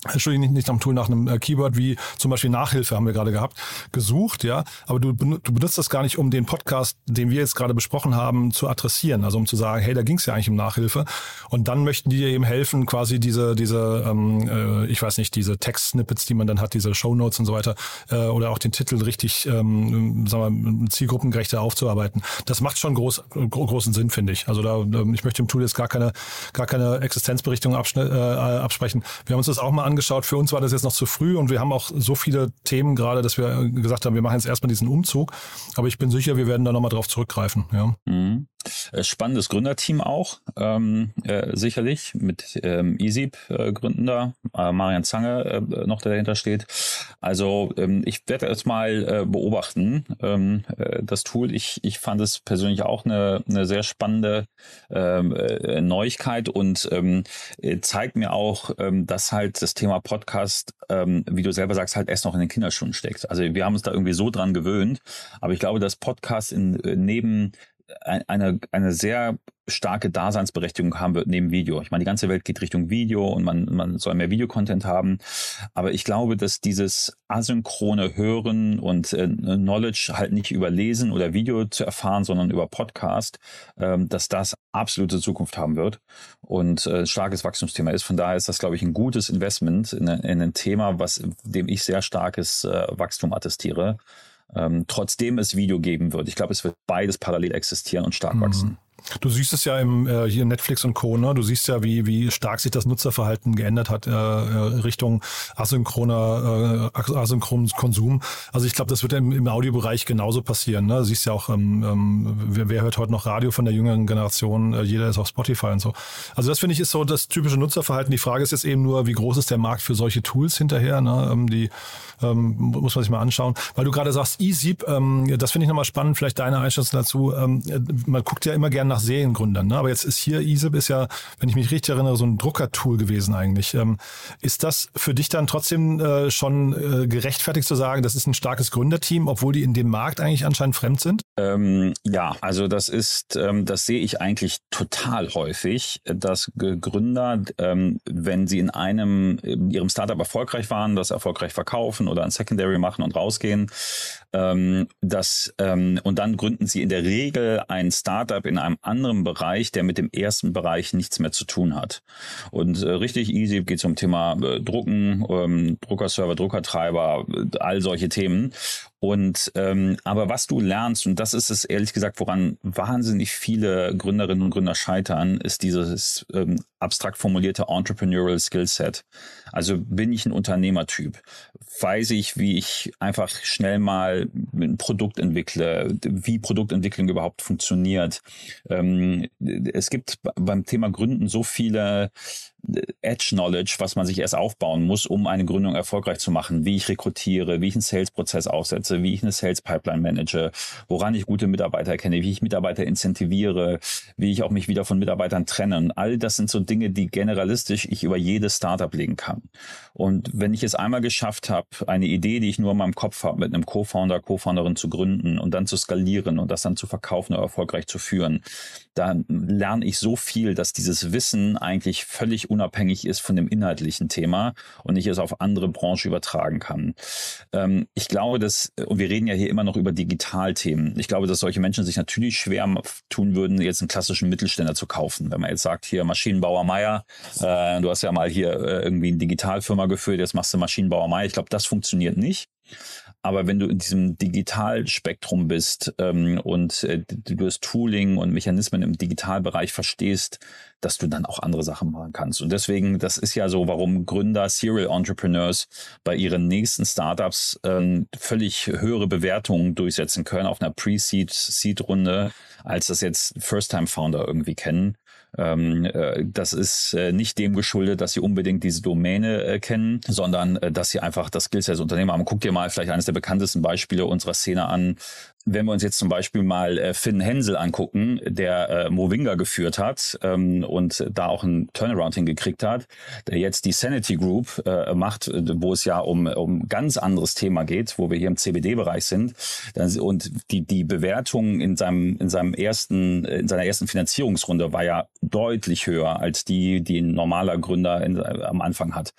Entschuldigung, nicht, nicht am Tool nach einem äh, Keyword wie zum Beispiel Nachhilfe haben wir gerade gehabt, gesucht, ja. Aber du, du benutzt das gar nicht, um den Podcast, den wir jetzt gerade besprochen haben, zu adressieren. Also um zu sagen, hey, da ging es ja eigentlich um Nachhilfe. Und dann möchten die dir eben helfen, quasi diese, diese, ähm, äh, ich weiß nicht, diese Text-Snippets, die man dann hat, diese Show Notes und so weiter, äh, oder auch den Titel richtig, ähm, sagen wir, zielgruppengerechter aufzuarbeiten. Das macht schon groß, gro großen Sinn, finde ich. Also da, ähm, ich möchte dem Tool jetzt gar keine, gar keine Existenzberichtung äh, absprechen. Wir haben uns das auch mal angeschaut. Für uns war das jetzt noch zu früh und wir haben auch so viele Themen gerade, dass wir gesagt haben, wir machen jetzt erstmal diesen Umzug. Aber ich bin sicher, wir werden da nochmal drauf zurückgreifen. Ja. Mhm. Äh, spannendes Gründerteam auch, ähm, äh, sicherlich, mit ähm, Easy äh, äh, Marian Zange äh, noch der dahinter steht. Also ähm, ich werde jetzt mal äh, beobachten, ähm, äh, das Tool. Ich, ich fand es persönlich auch eine, eine sehr spannende ähm, äh, Neuigkeit und ähm, äh, zeigt mir auch, ähm, dass halt das Thema Podcast, ähm, wie du selber sagst, halt erst noch in den Kinderschuhen steckt. Also wir haben uns da irgendwie so dran gewöhnt, aber ich glaube, dass Podcast in, neben eine, eine sehr starke Daseinsberechtigung haben wird neben Video. Ich meine, die ganze Welt geht Richtung Video und man, man soll mehr Videocontent haben. Aber ich glaube, dass dieses asynchrone Hören und äh, Knowledge halt nicht über Lesen oder Video zu erfahren, sondern über Podcast, ähm, dass das absolute Zukunft haben wird und äh, starkes Wachstumsthema ist. Von daher ist das, glaube ich, ein gutes Investment in, in ein Thema, was dem ich sehr starkes äh, Wachstum attestiere ähm, trotzdem es Video geben wird. Ich glaube, es wird beides parallel existieren und stark mhm. wachsen. Du siehst es ja im äh, hier Netflix und Co. Ne? Du siehst ja, wie wie stark sich das Nutzerverhalten geändert hat äh, äh Richtung asynchroner äh, asynchronen Konsum. Also ich glaube, das wird im, im Audiobereich genauso passieren. Ne? Du siehst ja auch, ähm, ähm, wer, wer hört heute noch Radio von der jüngeren Generation? Äh, jeder ist auf Spotify und so. Also das finde ich ist so das typische Nutzerverhalten. Die Frage ist jetzt eben nur, wie groß ist der Markt für solche Tools hinterher? Ne? Ähm, die ähm, muss man sich mal anschauen. Weil du gerade sagst, eSeep, ähm, das finde ich nochmal spannend. Vielleicht deine Einschätzung dazu. Ähm, man guckt ja immer gerne nach Seriengründern. Ne? Aber jetzt ist hier EASIP ist ja, wenn ich mich richtig erinnere, so ein Druckertool gewesen eigentlich. Ähm, ist das für dich dann trotzdem äh, schon äh, gerechtfertigt zu sagen, das ist ein starkes Gründerteam, obwohl die in dem Markt eigentlich anscheinend fremd sind? Ähm, ja, also das ist, ähm, das sehe ich eigentlich total häufig, dass Gründer, ähm, wenn sie in einem, in ihrem Startup erfolgreich waren, das erfolgreich verkaufen oder ein Secondary machen und rausgehen, ähm, das, ähm, und dann gründen sie in der Regel ein Startup in einem anderen Bereich, der mit dem ersten Bereich nichts mehr zu tun hat. Und äh, richtig easy geht es um Thema äh, Drucken, ähm, Druckerserver, Druckertreiber, äh, all solche Themen. Und ähm, aber was du lernst, und das ist es ehrlich gesagt, woran wahnsinnig viele Gründerinnen und Gründer scheitern, ist dieses ähm, abstrakt formulierte Entrepreneurial Skillset. Also bin ich ein Unternehmertyp? Weiß ich, wie ich einfach schnell mal ein Produkt entwickle, wie Produktentwicklung überhaupt funktioniert? Ähm, es gibt beim Thema Gründen so viele Edge Knowledge, was man sich erst aufbauen muss, um eine Gründung erfolgreich zu machen, wie ich rekrutiere, wie ich einen Sales-Prozess aufsetze, wie ich eine Sales-Pipeline manage, woran ich gute Mitarbeiter erkenne, wie ich Mitarbeiter incentiviere, wie ich auch mich wieder von Mitarbeitern trenne. Und all das sind so Dinge, die generalistisch ich über jedes Startup legen kann. Und wenn ich es einmal geschafft habe, eine Idee, die ich nur in meinem Kopf habe, mit einem Co-Founder, Co-Founderin zu gründen und dann zu skalieren und das dann zu verkaufen oder erfolgreich zu führen, dann lerne ich so viel, dass dieses Wissen eigentlich völlig unabhängig ist von dem inhaltlichen Thema und ich es auf andere Branchen übertragen kann. Ähm, ich glaube, dass, und wir reden ja hier immer noch über Digitalthemen, ich glaube, dass solche Menschen sich natürlich schwer tun würden, jetzt einen klassischen Mittelständler zu kaufen. Wenn man jetzt sagt, hier Maschinenbauer Meier, äh, du hast ja mal hier äh, irgendwie eine Digitalfirma geführt, jetzt machst du Maschinenbauer Meier. Ich glaube, das funktioniert nicht. Aber wenn du in diesem Digitalspektrum bist ähm, und äh, du das Tooling und Mechanismen im Digitalbereich verstehst, dass du dann auch andere Sachen machen kannst. Und deswegen, das ist ja so, warum Gründer, Serial Entrepreneurs bei ihren nächsten Startups ähm, völlig höhere Bewertungen durchsetzen können auf einer Pre-Seed, Seed-Runde, als das jetzt First-Time-Founder irgendwie kennen. Ähm, äh, das ist äh, nicht dem geschuldet, dass sie unbedingt diese Domäne äh, kennen, sondern äh, dass sie einfach das Skillset des Unternehmens haben. Guck dir mal vielleicht eines der bekanntesten Beispiele unserer Szene an, wenn wir uns jetzt zum Beispiel mal äh, Finn Hensel angucken, der äh, Movinga geführt hat ähm, und da auch einen Turnaround hingekriegt hat, der jetzt die Sanity Group äh, macht, äh, wo es ja um, um ganz anderes Thema geht, wo wir hier im CBD-Bereich sind. Und die, die Bewertung in seinem, in seinem ersten, in seiner ersten Finanzierungsrunde war ja deutlich höher als die, die ein normaler Gründer in, äh, am Anfang hat.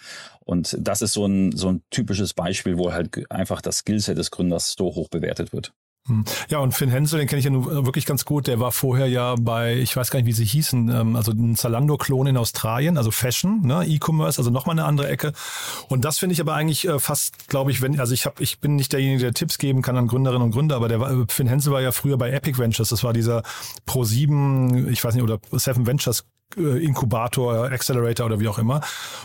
Und das ist so ein, so ein typisches Beispiel, wo halt einfach das Skillset des Gründers so hoch bewertet wird. Hm. Ja, und Finn Hensel, den kenne ich ja nun wirklich ganz gut. Der war vorher ja bei, ich weiß gar nicht, wie sie hießen, ähm, also ein Zalando-Klon in Australien, also Fashion, ne, E-Commerce, also nochmal eine andere Ecke. Und das finde ich aber eigentlich äh, fast, glaube ich, wenn, also ich habe, ich bin nicht derjenige, der Tipps geben kann an Gründerinnen und Gründer, aber der war, äh, Finn Hensel war ja früher bei Epic Ventures. Das war dieser Pro7, ich weiß nicht, oder Seven Ventures äh, Inkubator, Accelerator oder wie auch immer.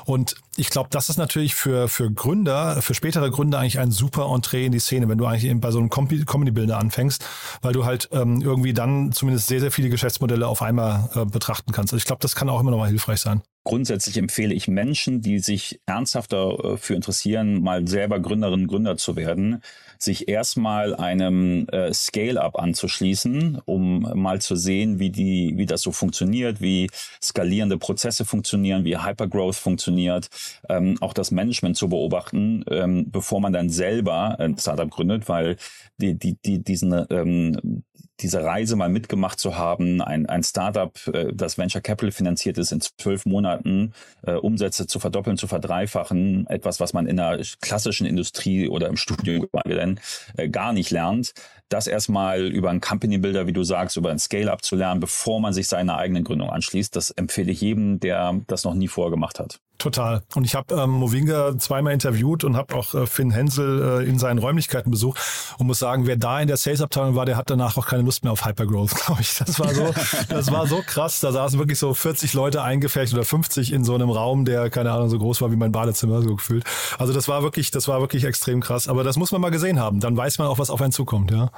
Und ich glaube, das ist natürlich für, für Gründer, für spätere Gründer eigentlich ein super Entree in die Szene, wenn du eigentlich eben bei so einem Comedy-Builder anfängst, weil du halt ähm, irgendwie dann zumindest sehr, sehr viele Geschäftsmodelle auf einmal äh, betrachten kannst. Also ich glaube, das kann auch immer noch mal hilfreich sein. Grundsätzlich empfehle ich Menschen, die sich ernsthafter äh, für interessieren, mal selber Gründerinnen und Gründer zu werden, sich erstmal einem äh, Scale-up anzuschließen, um mal zu sehen, wie die, wie das so funktioniert, wie skalierende Prozesse funktionieren, wie Hypergrowth funktioniert, ähm, auch das Management zu beobachten, ähm, bevor man dann selber ein Startup gründet, weil die, die, die, diesen, ähm, diese Reise mal mitgemacht zu haben, ein, ein Startup, äh, das Venture Capital finanziert ist, in zwölf Monaten äh, Umsätze zu verdoppeln, zu verdreifachen, etwas, was man in der klassischen Industrie oder im Studium äh, gar nicht lernt, das erstmal über einen Company Builder, wie du sagst, über ein Scale-up zu lernen, bevor man sich seiner eigenen Gründung anschließt, das empfehle ich jedem, der das noch nie vorher gemacht hat. Total. Und ich habe ähm, Movinga zweimal interviewt und habe auch äh, Finn Hensel äh, in seinen Räumlichkeiten besucht und muss sagen, wer da in der Sales-Abteilung war, der hat danach auch keine Lust mehr auf Hypergrowth, glaube ich. Das war so, das war so krass. Da saßen wirklich so 40 Leute eingefärbt oder 50 in so einem Raum, der keine Ahnung so groß war wie mein Badezimmer so gefühlt. Also das war wirklich, das war wirklich extrem krass. Aber das muss man mal gesehen haben. Dann weiß man auch, was auf einen zukommt, ja.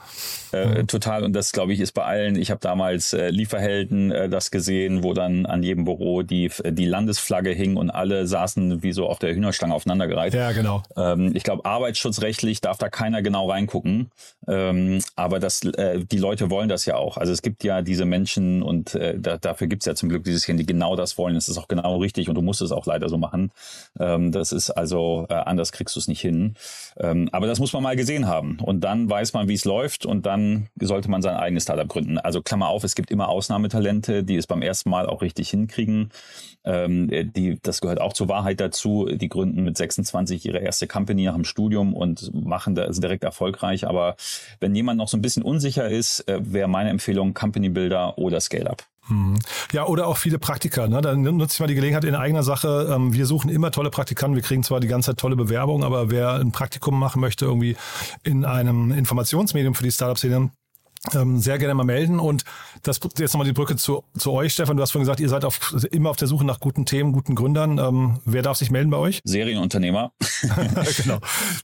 Äh, total. Und das glaube ich ist bei allen. Ich habe damals äh, Lieferhelden äh, das gesehen, wo dann an jedem Büro die die Landesflagge hing und alle alle saßen wie so auf der Hühnerstange aufeinandergereiht. Ja, genau. Ähm, ich glaube, arbeitsschutzrechtlich darf da keiner genau reingucken. Ähm, aber das, äh, die Leute wollen das ja auch. Also es gibt ja diese Menschen und äh, da, dafür gibt es ja zum Glück dieses Kind, die genau das wollen. Es ist auch genau richtig und du musst es auch leider so machen. Ähm, das ist also, äh, anders kriegst du es nicht hin. Ähm, aber das muss man mal gesehen haben. Und dann weiß man, wie es läuft und dann sollte man sein eigenes Startup gründen. Also Klammer auf, es gibt immer Ausnahmetalente, die es beim ersten Mal auch richtig hinkriegen. Ähm, die, das gehört auch zur Wahrheit dazu. Die gründen mit 26 ihre erste Company nach dem Studium und machen das direkt erfolgreich. Aber wenn jemand noch so ein bisschen unsicher ist, äh, wäre meine Empfehlung Company Builder oder Scale-Up. Mhm. Ja, oder auch viele Praktika. Ne? Dann nutze ich mal die Gelegenheit in eigener Sache. Ähm, wir suchen immer tolle Praktikanten. Wir kriegen zwar die ganze Zeit tolle Bewerbungen, aber wer ein Praktikum machen möchte, irgendwie in einem Informationsmedium für die Startup-Szene, ähm, sehr gerne mal melden. Und das jetzt nochmal die Brücke zu, zu euch, Stefan. Du hast vorhin gesagt, ihr seid auf, immer auf der Suche nach guten Themen, guten Gründern. Ähm, wer darf sich melden bei euch? Serienunternehmer. genau.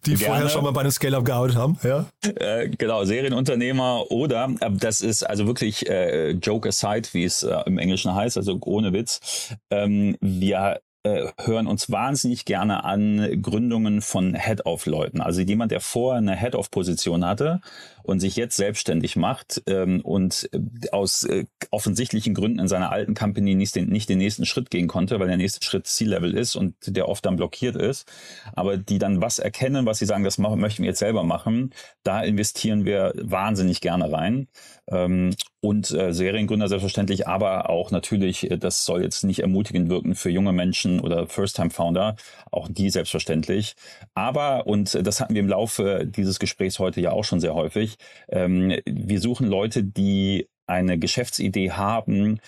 Die gerne. vorher schon mal bei einem Scale-Up gearbeitet haben. Ja? Äh, genau, Serienunternehmer oder, äh, das ist also wirklich äh, Joke aside, wie es äh, im Englischen heißt, also ohne Witz. Ähm, wir äh, hören uns wahnsinnig gerne an Gründungen von Head-Off-Leuten. Also jemand, der vorher eine Head-Off-Position hatte und sich jetzt selbstständig macht ähm, und äh, aus äh, offensichtlichen Gründen in seiner alten Company nicht den, nicht den nächsten Schritt gehen konnte, weil der nächste Schritt C-Level ist und der oft dann blockiert ist. Aber die dann was erkennen, was sie sagen, das machen, möchten wir jetzt selber machen, da investieren wir wahnsinnig gerne rein. Ähm, und äh, Seriengründer selbstverständlich, aber auch natürlich, äh, das soll jetzt nicht ermutigend wirken für junge Menschen oder First-Time-Founder, auch die selbstverständlich. Aber, und das hatten wir im Laufe dieses Gesprächs heute ja auch schon sehr häufig, ähm, wir suchen Leute, die eine Geschäftsidee haben,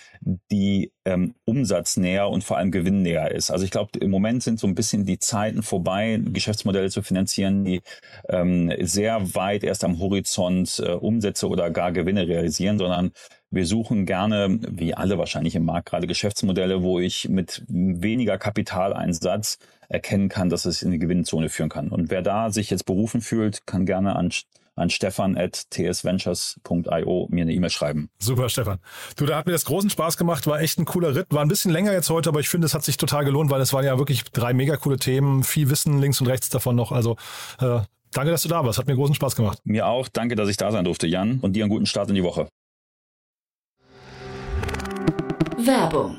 die ähm, umsatznäher und vor allem gewinnnäher ist. Also ich glaube, im Moment sind so ein bisschen die Zeiten vorbei, Geschäftsmodelle zu finanzieren, die ähm, sehr weit erst am Horizont äh, Umsätze oder gar Gewinne realisieren, sondern wir suchen gerne, wie alle wahrscheinlich im Markt, gerade Geschäftsmodelle, wo ich mit weniger Kapitaleinsatz erkennen kann, dass es in die Gewinnzone führen kann. Und wer da sich jetzt berufen fühlt, kann gerne an an stefan at tsventures.io mir eine E-Mail schreiben. Super, Stefan. Du, da hat mir das großen Spaß gemacht, war echt ein cooler Ritt. War ein bisschen länger jetzt heute, aber ich finde, es hat sich total gelohnt, weil es waren ja wirklich drei mega coole Themen, viel Wissen links und rechts davon noch. Also äh, danke, dass du da warst. Hat mir großen Spaß gemacht. Mir auch. Danke, dass ich da sein durfte, Jan. Und dir einen guten Start in die Woche. Werbung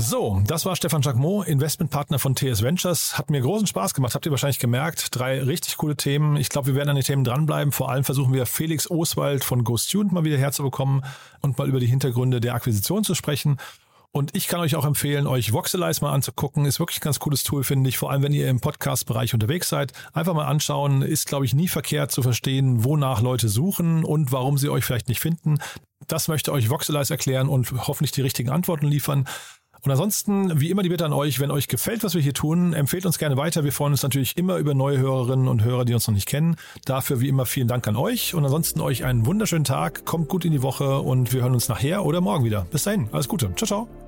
So, das war Stefan Jacquemot, Investmentpartner von TS Ventures. Hat mir großen Spaß gemacht, habt ihr wahrscheinlich gemerkt. Drei richtig coole Themen. Ich glaube, wir werden an den Themen dranbleiben. Vor allem versuchen wir Felix Oswald von GoStudent mal wieder herzubekommen und mal über die Hintergründe der Akquisition zu sprechen. Und ich kann euch auch empfehlen, euch Voxelize mal anzugucken. Ist wirklich ein ganz cooles Tool, finde ich. Vor allem, wenn ihr im Podcast-Bereich unterwegs seid. Einfach mal anschauen. Ist, glaube ich, nie verkehrt zu verstehen, wonach Leute suchen und warum sie euch vielleicht nicht finden. Das möchte euch Voxelize erklären und hoffentlich die richtigen Antworten liefern. Und ansonsten, wie immer, die Bitte an euch, wenn euch gefällt, was wir hier tun, empfehlt uns gerne weiter. Wir freuen uns natürlich immer über neue Hörerinnen und Hörer, die uns noch nicht kennen. Dafür wie immer vielen Dank an euch und ansonsten euch einen wunderschönen Tag. Kommt gut in die Woche und wir hören uns nachher oder morgen wieder. Bis dahin, alles Gute. Ciao, ciao.